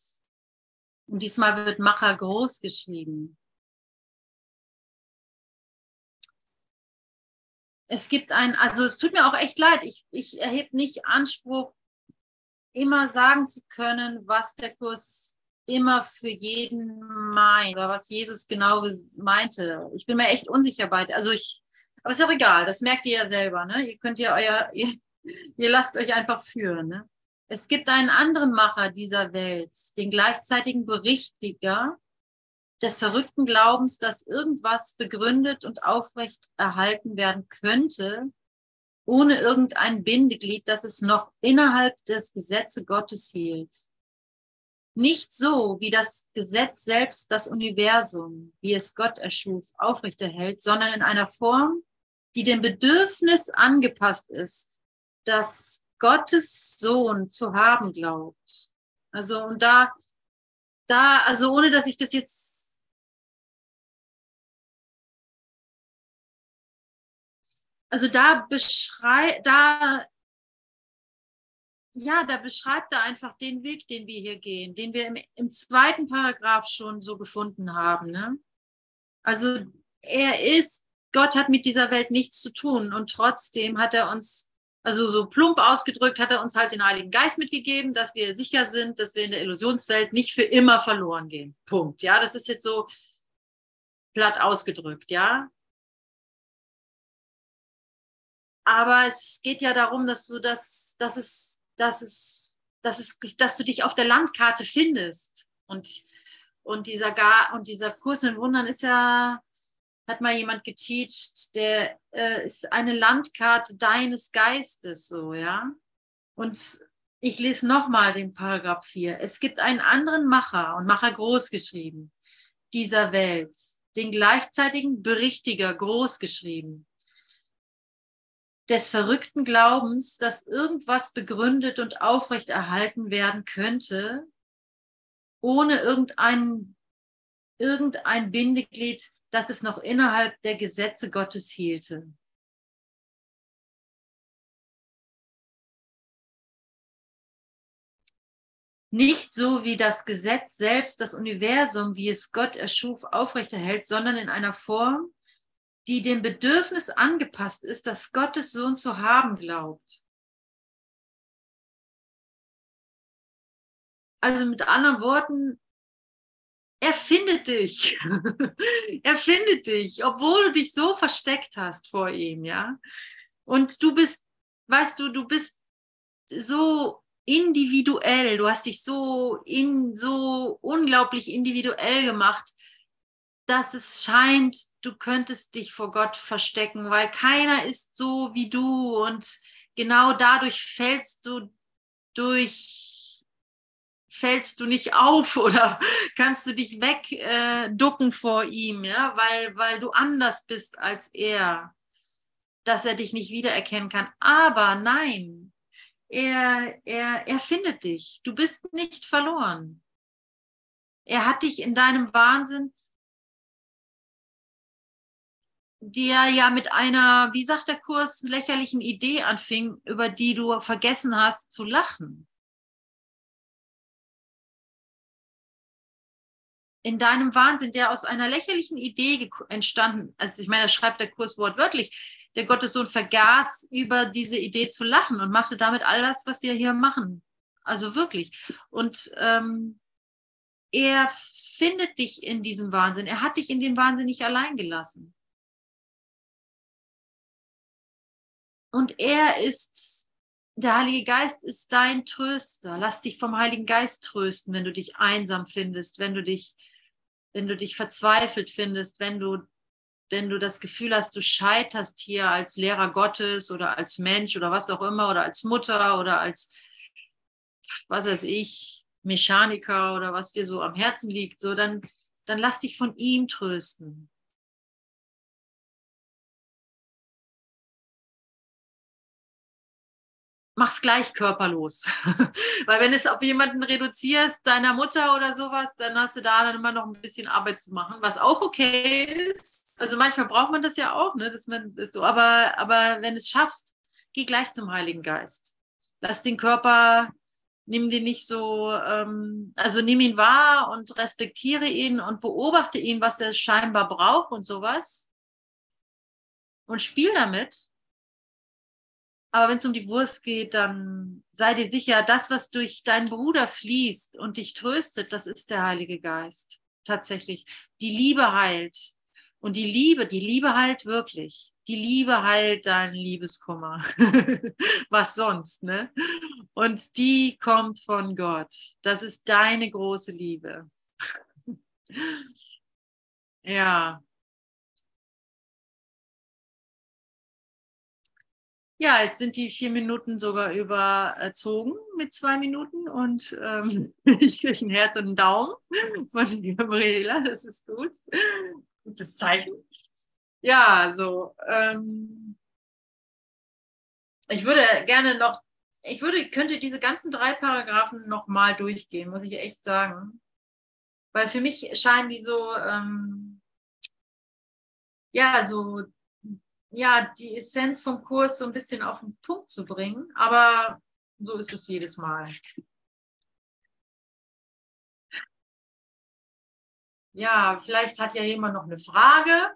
und diesmal wird Macher groß geschrieben. Es gibt ein, also es tut mir auch echt leid, ich, ich erhebe nicht Anspruch, immer sagen zu können, was der Kurs immer für jeden meint oder was Jesus genau meinte. Ich bin mir echt unsicher bei, also ich, aber ist auch egal, das merkt ihr ja selber, ne? Ihr könnt ja euer, ihr, ihr lasst euch einfach führen, ne? Es gibt einen anderen Macher dieser Welt, den gleichzeitigen Berichtiger des verrückten Glaubens, dass irgendwas begründet und aufrecht erhalten werden könnte, ohne irgendein Bindeglied, das es noch innerhalb des Gesetzes Gottes hielt. Nicht so, wie das Gesetz selbst das Universum, wie es Gott erschuf, aufrechterhält, sondern in einer Form, die dem Bedürfnis angepasst ist, das Gottes Sohn zu haben glaubt. Also und da, da, also ohne dass ich das jetzt also da beschreibt, da, ja, da beschreibt er einfach den Weg, den wir hier gehen, den wir im, im zweiten Paragraph schon so gefunden haben. Ne? Also er ist, Gott hat mit dieser Welt nichts zu tun und trotzdem hat er uns Also so plump ausgedrückt hat er uns halt den Heiligen Geist mitgegeben, dass wir sicher sind, dass wir in der Illusionswelt nicht für immer verloren gehen. Punkt. Ja, das ist jetzt so platt ausgedrückt, ja. Aber es geht ja darum, dass du das, dass es, dass es, dass es, dass du dich auf der Landkarte findest. Und, und dieser Gar und dieser Kurs in Wundern ist ja, hat mal jemand geteacht, der äh, ist eine Landkarte deines Geistes, so, ja. Und ich lese nochmal den Paragraph 4. Es gibt einen anderen Macher und Macher groß geschrieben dieser Welt, den gleichzeitigen Berichtiger groß geschrieben des verrückten Glaubens, dass irgendwas begründet und aufrechterhalten werden könnte, ohne irgendein, irgendein Bindeglied, das es noch innerhalb der Gesetze Gottes hielte. Nicht so wie das Gesetz selbst das Universum, wie es Gott erschuf, aufrechterhält, sondern in einer Form, die dem Bedürfnis angepasst ist, das Gottes Sohn zu haben glaubt. Also mit anderen Worten, er findet dich. er findet dich, obwohl du dich so versteckt hast vor ihm, ja. Und du bist, weißt du, du bist so individuell, du hast dich so in so unglaublich individuell gemacht, dass es scheint, du könntest dich vor Gott verstecken, weil keiner ist so wie du und genau dadurch fällst du durch, fällst du nicht auf oder kannst du dich wegducken äh, vor ihm, ja, weil, weil du anders bist als er, dass er dich nicht wiedererkennen kann. Aber nein, er, er, er findet dich. Du bist nicht verloren. Er hat dich in deinem Wahnsinn der ja mit einer, wie sagt der Kurs, lächerlichen Idee anfing, über die du vergessen hast zu lachen. In deinem Wahnsinn, der aus einer lächerlichen Idee entstanden, also ich meine, da schreibt der Kurs wortwörtlich, der Gottessohn vergaß über diese Idee zu lachen und machte damit all das, was wir hier machen. Also wirklich. Und ähm, er findet dich in diesem Wahnsinn. Er hat dich in dem Wahnsinn nicht allein gelassen. Und er ist, der Heilige Geist ist dein Tröster. Lass dich vom Heiligen Geist trösten, wenn du dich einsam findest, wenn du dich, wenn du dich verzweifelt findest, wenn du, wenn du das Gefühl hast, du scheiterst hier als Lehrer Gottes oder als Mensch oder was auch immer oder als Mutter oder als, was weiß ich, Mechaniker oder was dir so am Herzen liegt, so dann, dann lass dich von ihm trösten. Mach's gleich körperlos. Weil wenn es auf jemanden reduzierst, deiner Mutter oder sowas, dann hast du da dann immer noch ein bisschen Arbeit zu machen, was auch okay ist. Also manchmal braucht man das ja auch, ne, dass man das so, aber, aber wenn es schaffst, geh gleich zum Heiligen Geist. Lass den Körper, nimm den nicht so, ähm, also nimm ihn wahr und respektiere ihn und beobachte ihn, was er scheinbar braucht und sowas. Und spiel damit aber wenn es um die Wurst geht, dann sei dir sicher, das, was durch deinen Bruder fließt und dich tröstet, das ist der Heilige Geist. Tatsächlich. Die Liebe heilt. Und die Liebe, die Liebe heilt wirklich. Die Liebe heilt deinen Liebeskummer. was sonst, ne? Und die kommt von Gott. Das ist deine große Liebe. ja. Ja, jetzt sind die vier Minuten sogar überzogen mit zwei Minuten und ähm, ich kriege ein Herz und einen Daumen von Gabriela, das ist gut. Gutes Zeichen. Ja, so. Ähm, ich würde gerne noch, ich würde, könnte diese ganzen drei Paragraphen nochmal durchgehen, muss ich echt sagen. Weil für mich scheinen die so, ähm, ja, so ja, die Essenz vom Kurs so ein bisschen auf den Punkt zu bringen. Aber so ist es jedes Mal. Ja, vielleicht hat ja jemand noch eine Frage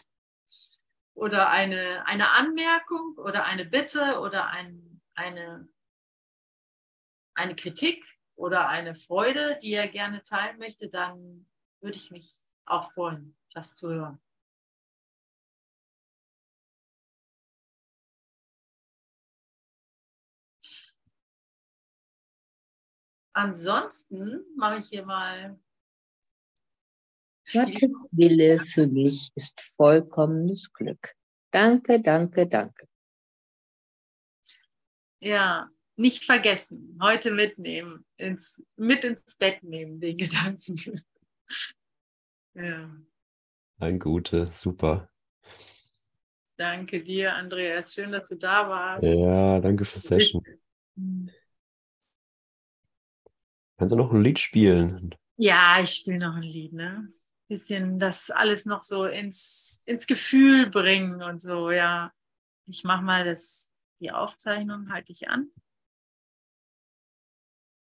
oder eine, eine Anmerkung oder eine Bitte oder ein, eine, eine Kritik oder eine Freude, die er gerne teilen möchte, dann würde ich mich auch freuen, das zu hören. Ansonsten mache ich hier mal. Gottes Wille für mich ist vollkommenes Glück. Danke, danke, danke. Ja, nicht vergessen, heute mitnehmen, ins, mit ins Bett nehmen, den Gedanken. ja. Ein Gute, super. Danke dir, Andreas. Schön, dass du da warst. Ja, danke für Session. Kannst du noch ein Lied spielen? Ja, ich spiele noch ein Lied, ne? Bisschen das alles noch so ins, ins Gefühl bringen und so, ja. Ich mache mal das, die Aufzeichnung, halte ich an.